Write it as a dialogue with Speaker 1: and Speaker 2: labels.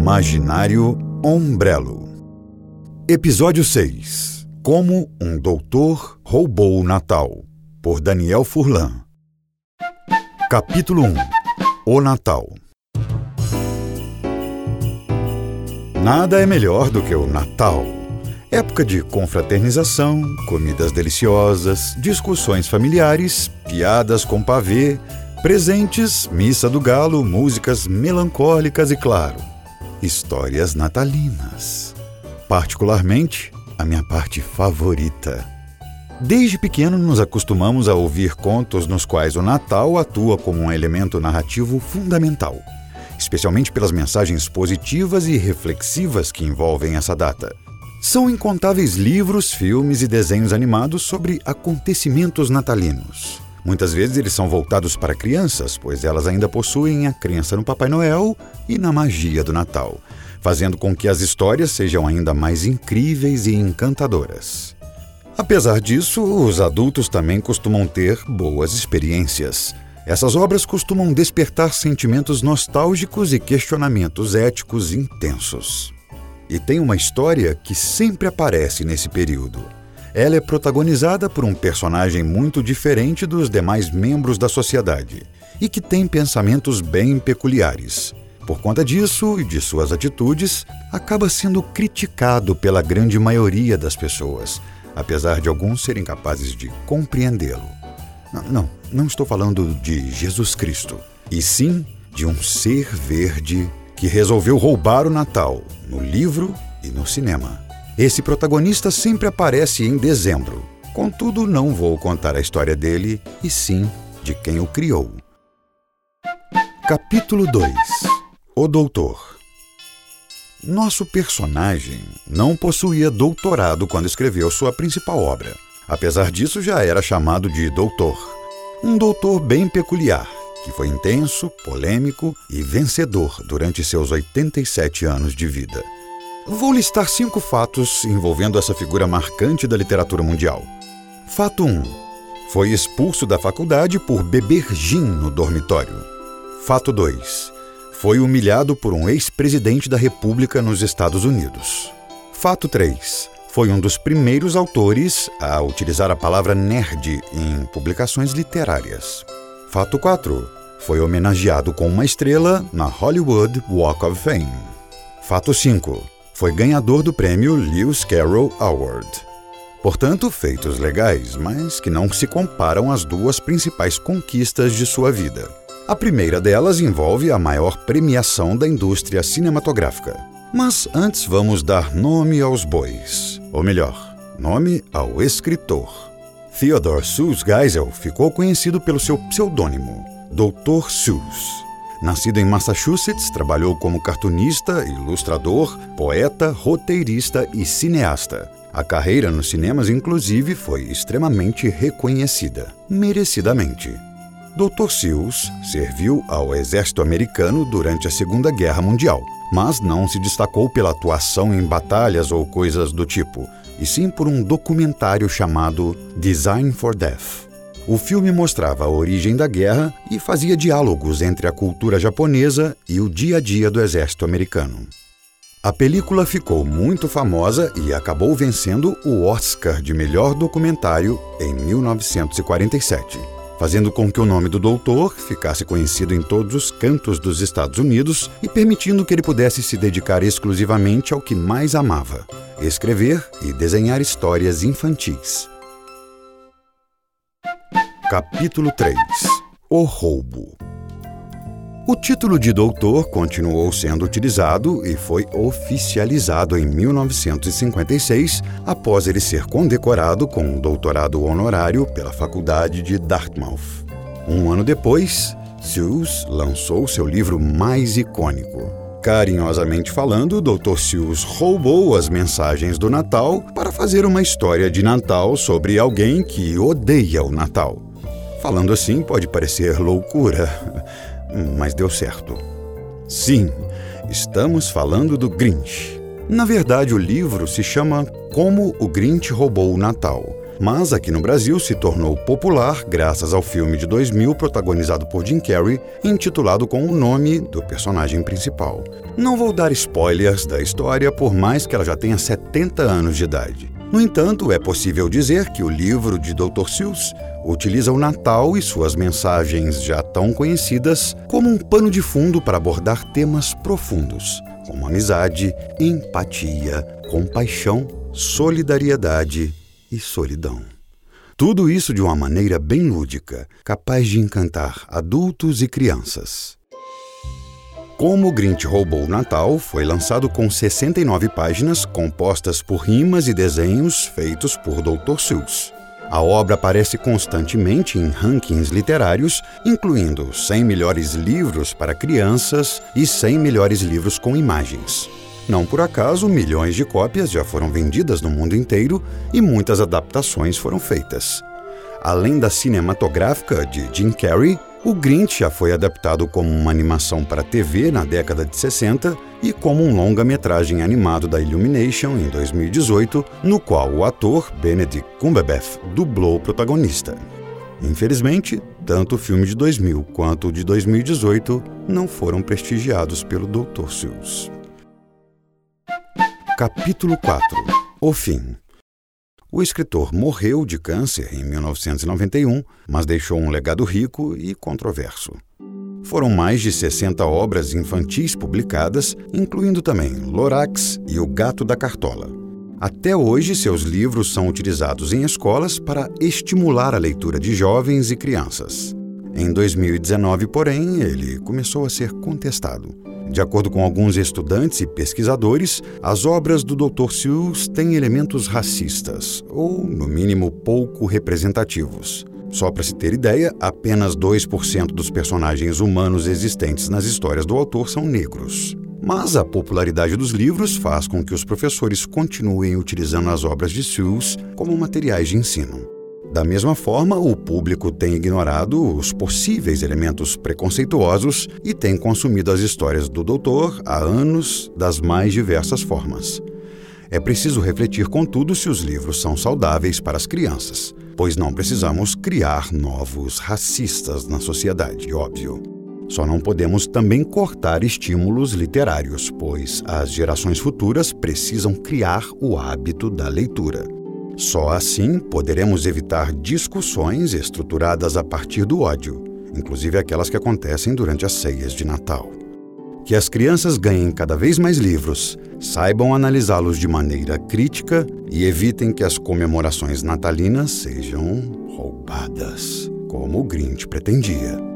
Speaker 1: Imaginário Ombrelo. Episódio 6 Como um Doutor Roubou o Natal, por Daniel Furlan. Capítulo 1 O Natal. Nada é melhor do que o Natal. Época de confraternização, comidas deliciosas, discussões familiares, piadas com pavê, presentes, missa do galo, músicas melancólicas e, claro, histórias natalinas. Particularmente, a minha parte favorita. Desde pequeno nos acostumamos a ouvir contos nos quais o Natal atua como um elemento narrativo fundamental, especialmente pelas mensagens positivas e reflexivas que envolvem essa data. São incontáveis livros, filmes e desenhos animados sobre acontecimentos natalinos. Muitas vezes eles são voltados para crianças, pois elas ainda possuem a crença no Papai Noel e na magia do Natal, fazendo com que as histórias sejam ainda mais incríveis e encantadoras. Apesar disso, os adultos também costumam ter boas experiências. Essas obras costumam despertar sentimentos nostálgicos e questionamentos éticos intensos. E tem uma história que sempre aparece nesse período. Ela é protagonizada por um personagem muito diferente dos demais membros da sociedade e que tem pensamentos bem peculiares. Por conta disso e de suas atitudes, acaba sendo criticado pela grande maioria das pessoas, apesar de alguns serem capazes de compreendê-lo. Não, não, não estou falando de Jesus Cristo, e sim de um ser verde que resolveu roubar o Natal no livro e no cinema. Esse protagonista sempre aparece em dezembro. Contudo, não vou contar a história dele, e sim de quem o criou. Capítulo 2 O Doutor Nosso personagem não possuía doutorado quando escreveu sua principal obra. Apesar disso, já era chamado de doutor. Um doutor bem peculiar, que foi intenso, polêmico e vencedor durante seus 87 anos de vida. Vou listar cinco fatos envolvendo essa figura marcante da literatura mundial. Fato 1. Foi expulso da faculdade por beber gin no dormitório. Fato 2. Foi humilhado por um ex-presidente da República nos Estados Unidos. Fato 3. Foi um dos primeiros autores a utilizar a palavra nerd em publicações literárias. Fato 4. Foi homenageado com uma estrela na Hollywood Walk of Fame. Fato 5 foi ganhador do prêmio Lewis Carroll Award. Portanto, feitos legais, mas que não se comparam às duas principais conquistas de sua vida. A primeira delas envolve a maior premiação da indústria cinematográfica. Mas antes vamos dar nome aos bois, ou melhor, nome ao escritor. Theodore Seuss Geisel ficou conhecido pelo seu pseudônimo, Dr. Seuss. Nascido em Massachusetts, trabalhou como cartunista, ilustrador, poeta, roteirista e cineasta. A carreira nos cinemas, inclusive, foi extremamente reconhecida, merecidamente. Dr. Seuss serviu ao exército americano durante a Segunda Guerra Mundial, mas não se destacou pela atuação em batalhas ou coisas do tipo, e sim por um documentário chamado Design for Death. O filme mostrava a origem da guerra e fazia diálogos entre a cultura japonesa e o dia a dia do exército americano. A película ficou muito famosa e acabou vencendo o Oscar de melhor documentário em 1947, fazendo com que o nome do doutor ficasse conhecido em todos os cantos dos Estados Unidos e permitindo que ele pudesse se dedicar exclusivamente ao que mais amava: escrever e desenhar histórias infantis. Capítulo 3 O roubo o título de doutor continuou sendo utilizado e foi oficializado em 1956, após ele ser condecorado com um doutorado honorário pela Faculdade de Dartmouth. Um ano depois, Seuss lançou seu livro mais icônico. Carinhosamente falando, Dr. Seuss roubou as mensagens do Natal para fazer uma história de Natal sobre alguém que odeia o Natal. Falando assim pode parecer loucura, mas deu certo. Sim, estamos falando do Grinch. Na verdade, o livro se chama Como o Grinch Roubou o Natal mas aqui no Brasil se tornou popular graças ao filme de 2000 protagonizado por Jim Carrey, intitulado com o nome do personagem principal. Não vou dar spoilers da história, por mais que ela já tenha 70 anos de idade. No entanto, é possível dizer que o livro de Dr. Seuss utiliza o Natal e suas mensagens já tão conhecidas como um pano de fundo para abordar temas profundos, como amizade, empatia, compaixão, solidariedade e solidão. Tudo isso de uma maneira bem lúdica, capaz de encantar adultos e crianças. Como o Grinch Roubou o Natal foi lançado com 69 páginas compostas por rimas e desenhos feitos por Dr. Seuss. A obra aparece constantemente em rankings literários, incluindo 100 melhores livros para crianças e 100 melhores livros com imagens. Não por acaso, milhões de cópias já foram vendidas no mundo inteiro e muitas adaptações foram feitas. Além da cinematográfica de Jim Carrey, o Grinch já foi adaptado como uma animação para TV na década de 60 e como um longa-metragem animado da Illumination em 2018, no qual o ator Benedict Cumberbatch dublou o protagonista. Infelizmente, tanto o filme de 2000 quanto o de 2018 não foram prestigiados pelo Dr. Seuss. Capítulo 4 O fim o escritor morreu de câncer em 1991, mas deixou um legado rico e controverso. Foram mais de 60 obras infantis publicadas, incluindo também Lorax e O Gato da Cartola. Até hoje, seus livros são utilizados em escolas para estimular a leitura de jovens e crianças. Em 2019, porém, ele começou a ser contestado. De acordo com alguns estudantes e pesquisadores, as obras do Dr. Seuss têm elementos racistas, ou, no mínimo, pouco representativos. Só para se ter ideia, apenas 2% dos personagens humanos existentes nas histórias do autor são negros. Mas a popularidade dos livros faz com que os professores continuem utilizando as obras de Seuss como materiais de ensino. Da mesma forma, o público tem ignorado os possíveis elementos preconceituosos e tem consumido as histórias do doutor há anos das mais diversas formas. É preciso refletir, contudo, se os livros são saudáveis para as crianças, pois não precisamos criar novos racistas na sociedade, óbvio. Só não podemos também cortar estímulos literários, pois as gerações futuras precisam criar o hábito da leitura. Só assim poderemos evitar discussões estruturadas a partir do ódio, inclusive aquelas que acontecem durante as ceias de Natal. Que as crianças ganhem cada vez mais livros, saibam analisá-los de maneira crítica e evitem que as comemorações natalinas sejam roubadas, como o Grinch pretendia.